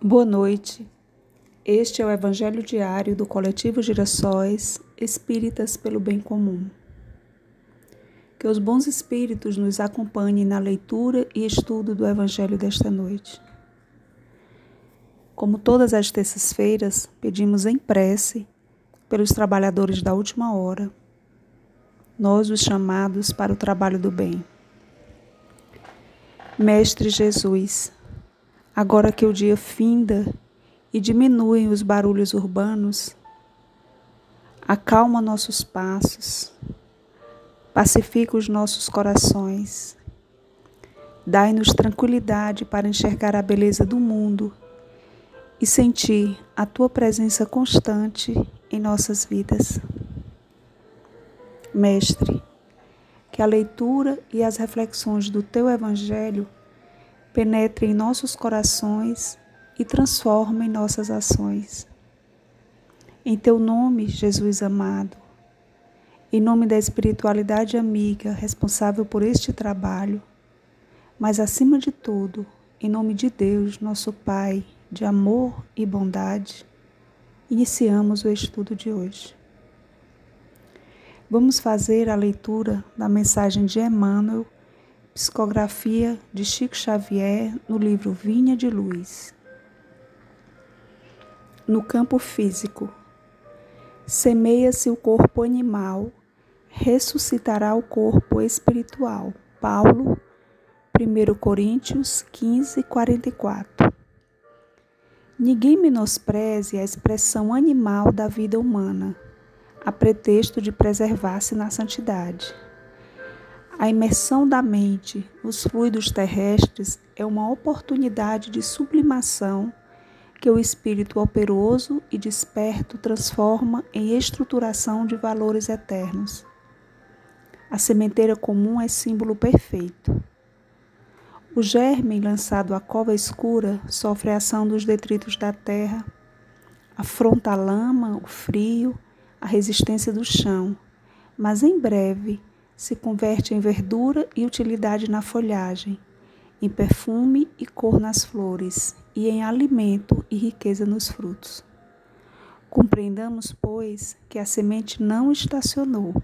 Boa noite. Este é o Evangelho diário do Coletivo Girassóis Espíritas pelo Bem Comum. Que os bons espíritos nos acompanhem na leitura e estudo do Evangelho desta noite. Como todas as terças-feiras, pedimos em prece pelos trabalhadores da última hora, nós os chamados para o trabalho do bem. Mestre Jesus, agora que o dia finda e diminuem os barulhos urbanos, acalma nossos passos, pacifica os nossos corações, dai-nos tranquilidade para enxergar a beleza do mundo e sentir a tua presença constante em nossas vidas. Mestre, que a leitura e as reflexões do teu Evangelho penetre em nossos corações e transforme nossas ações. Em teu nome, Jesus amado, em nome da espiritualidade amiga responsável por este trabalho, mas acima de tudo, em nome de Deus, nosso Pai, de amor e bondade, iniciamos o estudo de hoje. Vamos fazer a leitura da mensagem de Emmanuel Psicografia de Chico Xavier no livro Vinha de Luz. No campo físico, semeia-se o corpo animal, ressuscitará o corpo espiritual. Paulo, 1 Coríntios 15, 44. Ninguém menospreze a expressão animal da vida humana, a pretexto de preservar-se na santidade. A imersão da mente nos fluidos terrestres é uma oportunidade de sublimação que o espírito operoso e desperto transforma em estruturação de valores eternos. A sementeira comum é símbolo perfeito. O germe lançado à cova escura sofre a ação dos detritos da terra, afronta a lama, o frio, a resistência do chão, mas em breve se converte em verdura e utilidade na folhagem, em perfume e cor nas flores, e em alimento e riqueza nos frutos. Compreendamos, pois, que a semente não estacionou,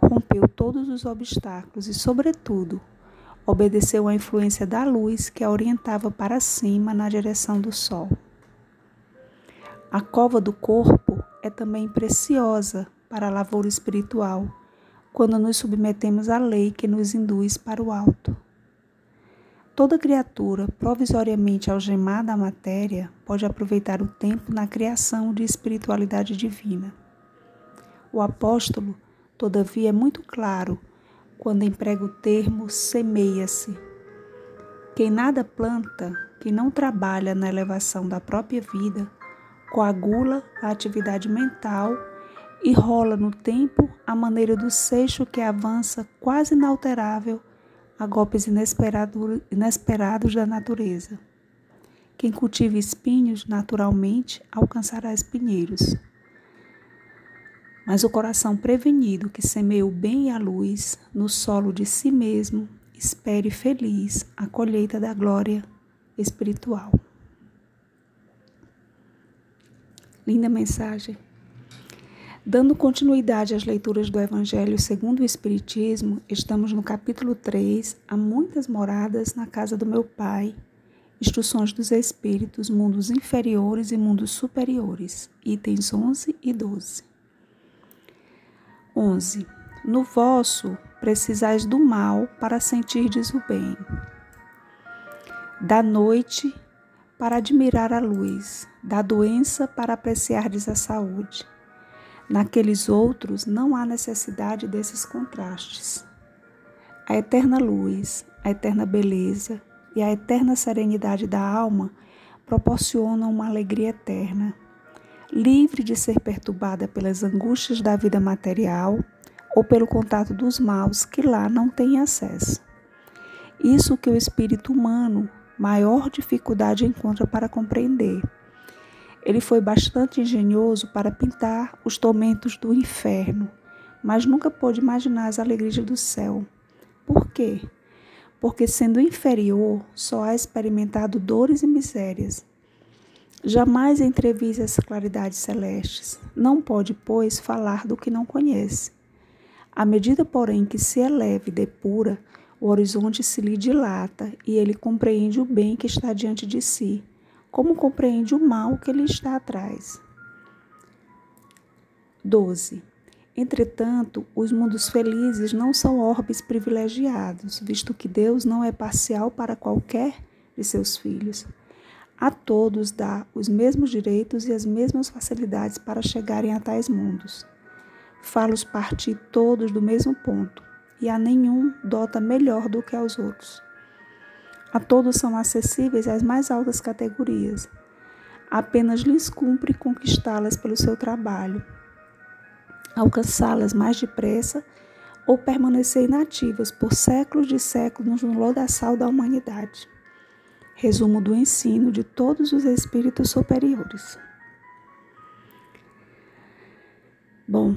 rompeu todos os obstáculos e, sobretudo, obedeceu à influência da luz que a orientava para cima na direção do sol. A cova do corpo é também preciosa para a lavoura espiritual quando nos submetemos à lei que nos induz para o alto. Toda criatura provisoriamente algemada à matéria pode aproveitar o tempo na criação de espiritualidade divina. O apóstolo, todavia, é muito claro quando emprega o termo semeia-se. Quem nada planta, quem não trabalha na elevação da própria vida, coagula a atividade mental e rola no tempo a maneira do seixo que avança quase inalterável a golpes inesperado, inesperados da natureza. Quem cultiva espinhos naturalmente alcançará espinheiros. Mas o coração prevenido que semeia o bem e a luz no solo de si mesmo, espere feliz a colheita da glória espiritual. Linda mensagem. Dando continuidade às leituras do Evangelho segundo o Espiritismo, estamos no capítulo 3, Há muitas moradas na casa do meu Pai, Instruções dos Espíritos, Mundos Inferiores e Mundos Superiores, itens 11 e 12. 11. No vosso precisais do mal para sentirdes o bem. Da noite para admirar a luz, da doença para apreciardes a saúde Naqueles outros não há necessidade desses contrastes. A eterna luz, a eterna beleza e a eterna serenidade da alma proporcionam uma alegria eterna, livre de ser perturbada pelas angústias da vida material ou pelo contato dos maus que lá não têm acesso. Isso que o espírito humano maior dificuldade encontra para compreender ele foi bastante engenhoso para pintar os tormentos do inferno, mas nunca pôde imaginar as alegrias do céu. Por quê? Porque, sendo inferior, só há experimentado dores e misérias, Jamais entrevise as claridades celestes. Não pode, pois, falar do que não conhece. À medida, porém, que se eleva e depura, o horizonte se lhe dilata e ele compreende o bem que está diante de si, como compreende o mal que lhe está atrás. 12. Entretanto, os mundos felizes não são orbes privilegiados, visto que Deus não é parcial para qualquer de seus filhos. A todos dá os mesmos direitos e as mesmas facilidades para chegarem a tais mundos. Fá-los partir todos do mesmo ponto, e a nenhum dota melhor do que aos outros. A todos são acessíveis as mais altas categorias. Apenas lhes cumpre conquistá-las pelo seu trabalho, alcançá-las mais depressa ou permanecer inativas por séculos de séculos no lodaçal da humanidade. Resumo do ensino de todos os espíritos superiores. Bom,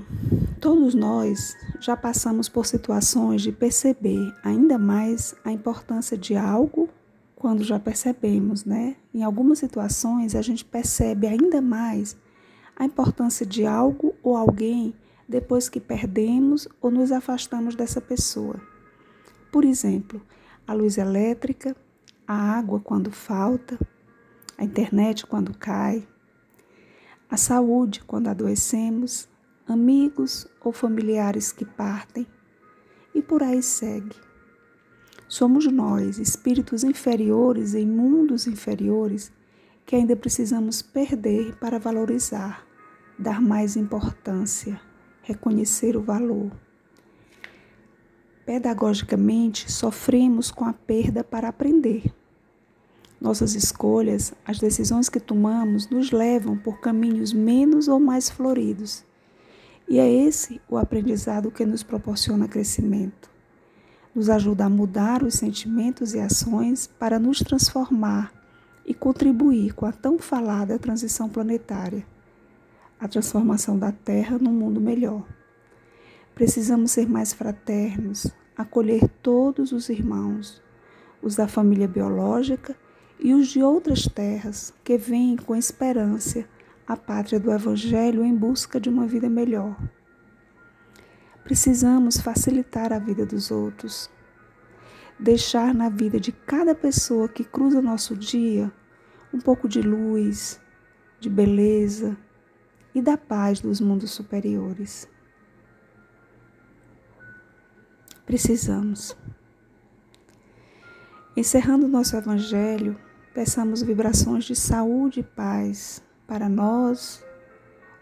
todos nós já passamos por situações de perceber ainda mais a importância de algo quando já percebemos, né? Em algumas situações a gente percebe ainda mais a importância de algo ou alguém depois que perdemos ou nos afastamos dessa pessoa. Por exemplo, a luz elétrica, a água quando falta, a internet quando cai, a saúde quando adoecemos, amigos ou familiares que partem, e por aí segue. Somos nós, espíritos inferiores em mundos inferiores, que ainda precisamos perder para valorizar, dar mais importância, reconhecer o valor. Pedagogicamente, sofremos com a perda para aprender. Nossas escolhas, as decisões que tomamos, nos levam por caminhos menos ou mais floridos. E é esse o aprendizado que nos proporciona crescimento. Nos ajuda a mudar os sentimentos e ações para nos transformar e contribuir com a tão falada transição planetária, a transformação da Terra num mundo melhor. Precisamos ser mais fraternos, acolher todos os irmãos, os da família biológica e os de outras terras que vêm com esperança à pátria do Evangelho em busca de uma vida melhor. Precisamos facilitar a vida dos outros, deixar na vida de cada pessoa que cruza nosso dia um pouco de luz, de beleza e da paz dos mundos superiores. Precisamos. Encerrando nosso Evangelho, Peçamos vibrações de saúde e paz para nós,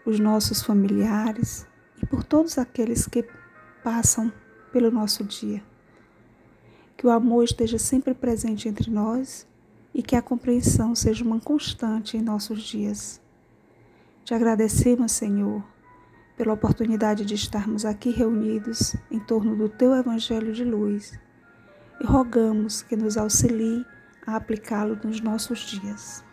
os nossos familiares e por todos aqueles que passam pelo nosso dia. Que o amor esteja sempre presente entre nós e que a compreensão seja uma constante em nossos dias. Te agradecemos, Senhor, pela oportunidade de estarmos aqui reunidos em torno do Teu Evangelho de luz e rogamos que nos auxilie a aplicá-lo nos nossos dias.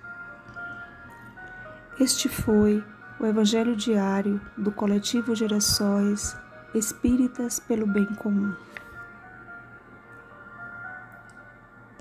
Este foi o Evangelho Diário do Coletivo Gerações Espíritas pelo Bem Comum.